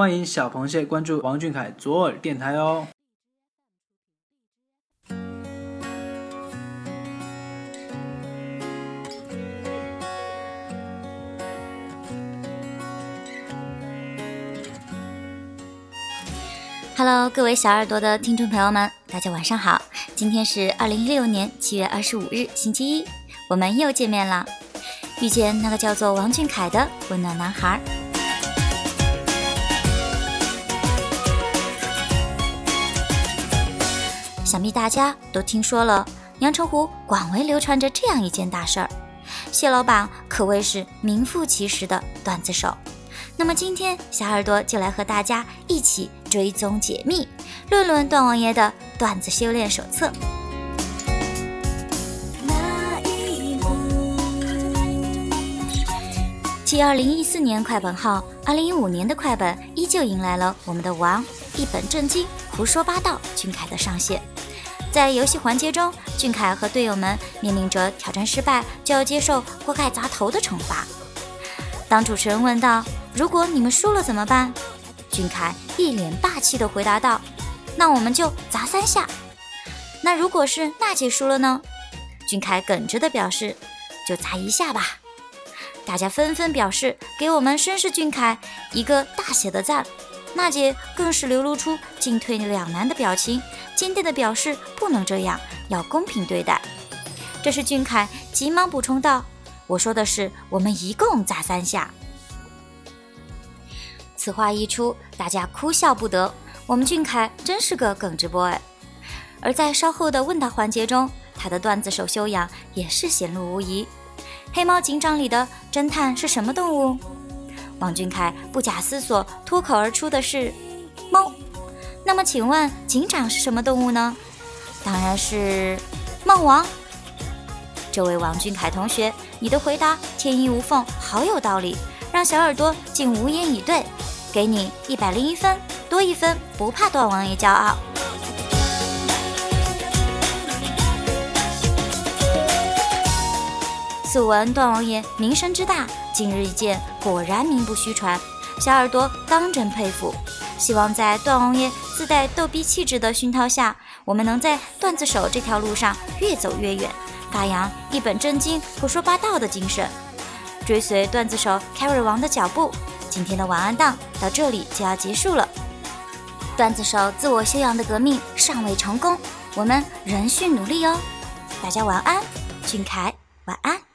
欢迎小螃蟹关注王俊凯左耳电台哦。Hello，各位小耳朵的听众朋友们，大家晚上好。今天是二零一六年七月二十五日，星期一，我们又见面了。遇见那个叫做王俊凯的温暖男孩。想必大家都听说了，阳澄湖广为流传着这样一件大事儿：谢老板可谓是名副其实的段子手。那么今天，小耳朵就来和大家一起追踪解密，论论段王爷的段子修炼手册。继二零一四年快本后，二零一五年的快本依旧迎来了我们的王一本正经胡说八道俊凯的上线。在游戏环节中，俊凯和队友们面临着挑战失败就要接受锅盖砸头的惩罚。当主持人问道：“如果你们输了怎么办？”俊凯一脸霸气地回答道：“那我们就砸三下。”那如果是娜姐输了呢？俊凯耿直地表示：“就砸一下吧。”大家纷纷表示给我们绅士俊凯一个大写的赞。娜姐更是流露出进退两难的表情，坚定地表示不能这样，要公平对待。这时俊凯急忙补充道。我说的是，我们一共砸三下。此话一出，大家哭笑不得。我们俊凯真是个耿直 boy。而在稍后的问答环节中，他的段子手修养也是显露无疑。黑猫警长里的侦探是什么动物？王俊凯不假思索脱口而出的是猫。那么请问警长是什么动物呢？当然是梦王。这位王俊凯同学，你的回答天衣无缝，好有道理，让小耳朵竟无言以对。给你一百零一分，多一分不怕段王爷骄傲。素闻段王爷名声之大，今日一见，果然名不虚传，小耳朵当真佩服。希望在段王爷自带逗逼气质的熏陶下，我们能在段子手这条路上越走越远。发扬一本正经、胡说八道的精神，追随段子手 Carry 王的脚步。今天的晚安档到这里就要结束了。段子手自我修养的革命尚未成功，我们仍需努力哦。大家晚安，俊凯晚安。